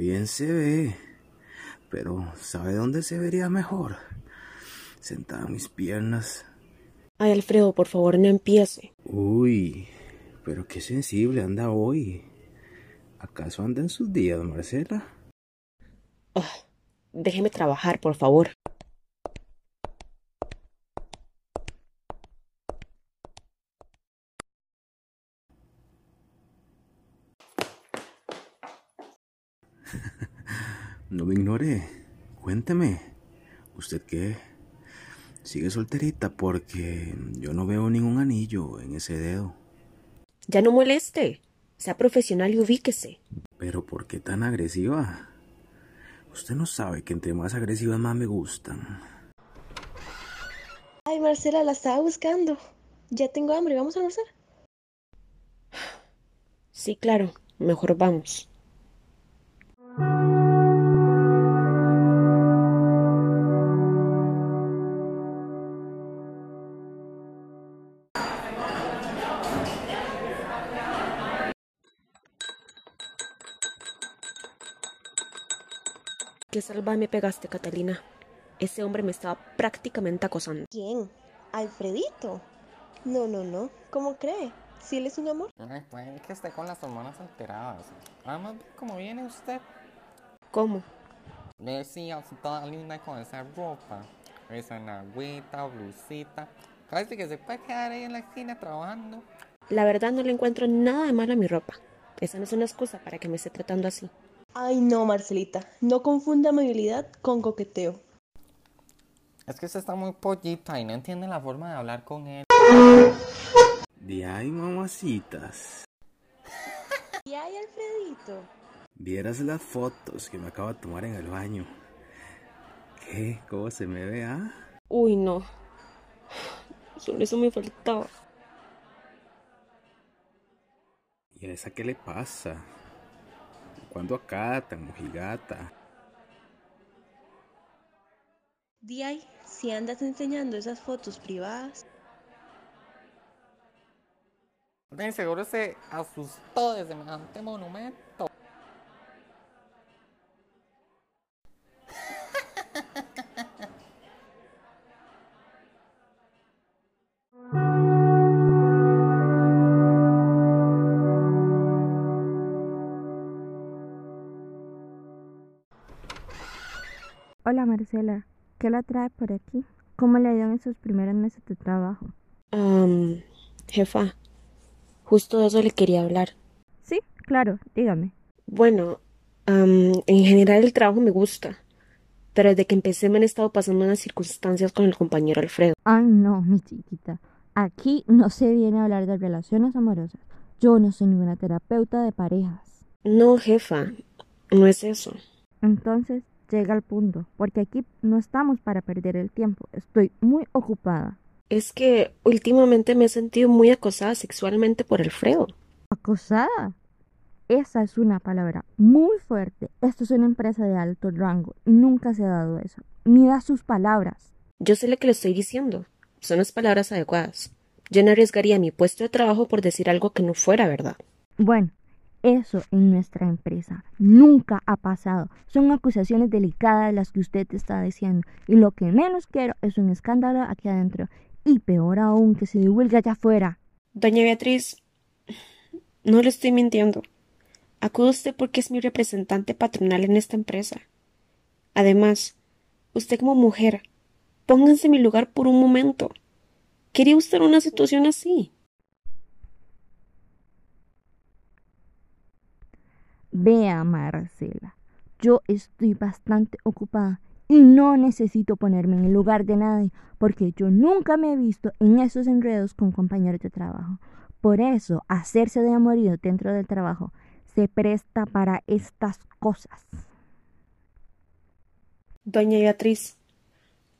bien se ve. Pero, ¿sabe dónde se vería mejor? Sentada en mis piernas. Ay, Alfredo, por favor, no empiece. Uy, pero qué sensible anda hoy. ¿Acaso anda en sus días, Marcela? Oh, déjeme trabajar, por favor. No me ignore. Cuénteme. ¿Usted qué? Sigue solterita porque yo no veo ningún anillo en ese dedo. Ya no moleste. Sea profesional y ubíquese. Pero ¿por qué tan agresiva? Usted no sabe que entre más agresivas más me gustan. Ay, Marcela, la estaba buscando. Ya tengo hambre, ¿vamos a almorzar? Sí, claro. Mejor vamos. ¿Qué salva me pegaste, Catalina? Ese hombre me estaba prácticamente acosando. ¿Quién? ¿Alfredito? No, no, no. ¿Cómo cree? Si él es un amor. Ay, puede que esté con las hormonas alteradas. Además, ¿cómo viene usted? ¿Cómo? Le decía, toda linda con esa ropa. Esa nagüita, blusita. Parece que se puede quedar ahí en la esquina trabajando. La verdad no le encuentro nada de malo a mi ropa. Esa no es una excusa para que me esté tratando así. Ay, no, Marcelita. No confunda amabilidad con coqueteo. Es que usted está muy pollita y no entiende la forma de hablar con él. De ahí, mamacitas. ¿Y ay, Alfredito? Vieras las fotos que me acabo de tomar en el baño. ¿Qué? ¿Cómo se me ve, ah? Uy, no. Solo eso me faltaba. ¿Y a esa qué le pasa? ¿Cuándo acá tan mojigata? Di ay, si andas enseñando esas fotos privadas. De seguro se asustó de semejante monumento. Hola Marcela, ¿qué la trae por aquí? ¿Cómo le ha ido en esos primeros meses de trabajo? Um, jefa, justo de eso le quería hablar. Sí, claro, dígame. Bueno, um, en general el trabajo me gusta, pero desde que empecé me han estado pasando unas circunstancias con el compañero Alfredo. Ay, no, mi chiquita. Aquí no se viene a hablar de relaciones amorosas. Yo no soy ninguna terapeuta de parejas. No, jefa, no es eso. Entonces, llega al punto, porque aquí no estamos para perder el tiempo. Estoy muy ocupada. Es que últimamente me he sentido muy acosada sexualmente por Alfredo. ¿Acosada? Esa es una palabra muy fuerte. Esto es una empresa de alto rango nunca se ha dado eso. Mida sus palabras. Yo sé lo que le estoy diciendo. Son las palabras adecuadas. Yo no arriesgaría mi puesto de trabajo por decir algo que no fuera verdad. Bueno, eso en nuestra empresa nunca ha pasado. Son acusaciones delicadas las que usted está diciendo. Y lo que menos quiero es un escándalo aquí adentro. Y peor aún, que se divulgue allá afuera. Doña Beatriz, no le estoy mintiendo. Acude usted porque es mi representante patronal en esta empresa. Además, usted como mujer, pónganse en mi lugar por un momento. ¿Quería usted una situación así? Vea, Marcela, yo estoy bastante ocupada y no necesito ponerme en el lugar de nadie porque yo nunca me he visto en esos enredos con compañeros de trabajo. Por eso, hacerse de amorío dentro del trabajo se presta para estas cosas. Doña Beatriz,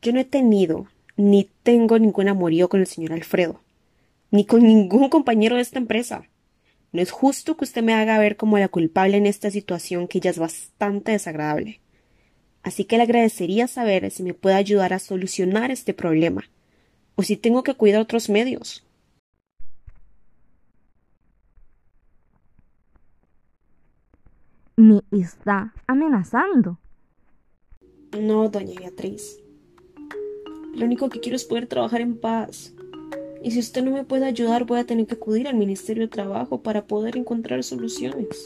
yo no he tenido ni tengo ningún amorío con el señor Alfredo, ni con ningún compañero de esta empresa. No es justo que usted me haga ver como la culpable en esta situación que ya es bastante desagradable. Así que le agradecería saber si me puede ayudar a solucionar este problema, o si tengo que cuidar otros medios. me está amenazando. No, doña Beatriz. Lo único que quiero es poder trabajar en paz. Y si usted no me puede ayudar, voy a tener que acudir al Ministerio de Trabajo para poder encontrar soluciones.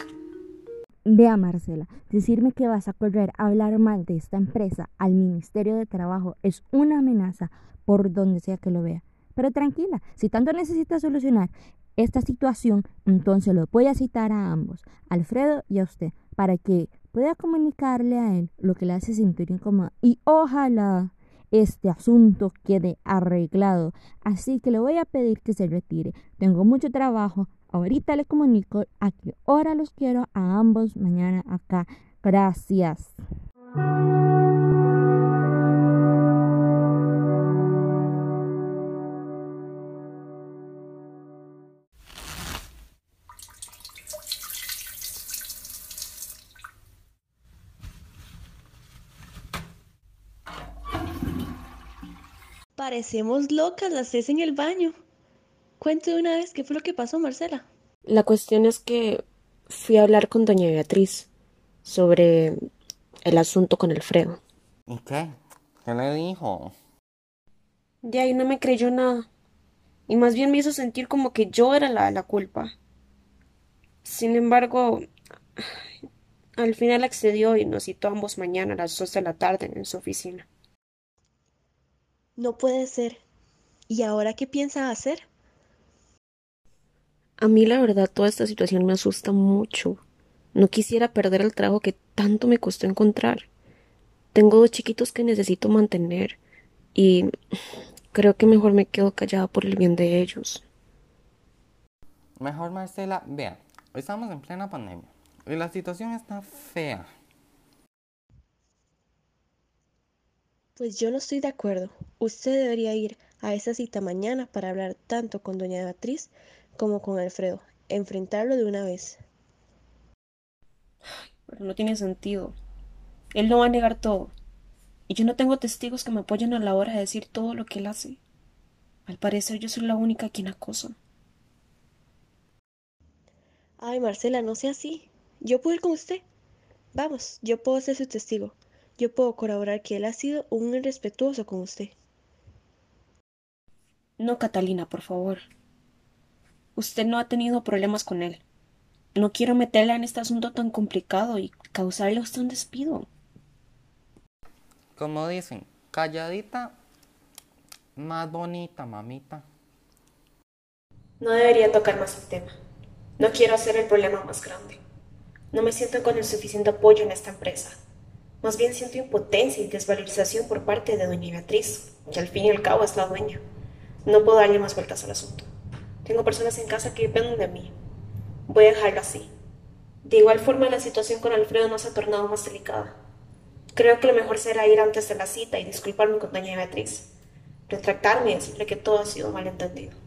Vea, Marcela, decirme que vas a correr a hablar mal de esta empresa al Ministerio de Trabajo es una amenaza por donde sea que lo vea. Pero tranquila, si tanto necesita solucionar esta situación, entonces lo voy a citar a ambos, Alfredo y a usted, para que pueda comunicarle a él lo que le hace sentir incómodo. Y ojalá este asunto quede arreglado. Así que le voy a pedir que se retire. Tengo mucho trabajo. Ahorita le comunico a qué hora los quiero a ambos mañana acá. Gracias. Parecemos locas las tres en el baño. Cuente de una vez qué fue lo que pasó, Marcela. La cuestión es que fui a hablar con doña Beatriz sobre el asunto con Alfredo. ¿Y qué? ¿Qué le dijo? De ahí no me creyó nada. Y más bien me hizo sentir como que yo era la de la culpa. Sin embargo, al final accedió y nos citó ambos mañana a las dos de la tarde en su oficina. No puede ser. ¿Y ahora qué piensa hacer? A mí la verdad toda esta situación me asusta mucho. No quisiera perder el trabajo que tanto me costó encontrar. Tengo dos chiquitos que necesito mantener y creo que mejor me quedo callada por el bien de ellos. Mejor, Marcela, vea, estamos en plena pandemia y la situación está fea. Pues yo no estoy de acuerdo. Usted debería ir a esa cita mañana para hablar tanto con doña Beatriz como con Alfredo. Enfrentarlo de una vez. Pero no tiene sentido. Él no va a negar todo. Y yo no tengo testigos que me apoyen a la hora de decir todo lo que él hace. Al parecer yo soy la única quien acosa. Ay, Marcela, no sea así. Yo puedo ir con usted. Vamos, yo puedo ser su testigo. Yo puedo corroborar que él ha sido un irrespetuoso con usted. No, Catalina, por favor. Usted no ha tenido problemas con él. No quiero meterla en este asunto tan complicado y causarle a usted un despido. Como dicen, calladita, más bonita, mamita. No debería tocar más el tema. No quiero hacer el problema más grande. No me siento con el suficiente apoyo en esta empresa. Más bien siento impotencia y desvalorización por parte de doña Beatriz, que al fin y al cabo es la dueña. No puedo darle más vueltas al asunto. Tengo personas en casa que dependen de mí. Voy a dejarlo así. De igual forma, la situación con Alfredo no se ha tornado más delicada. Creo que lo mejor será ir antes de la cita y disculparme con doña Beatriz. Retractarme y decirle que todo ha sido malentendido.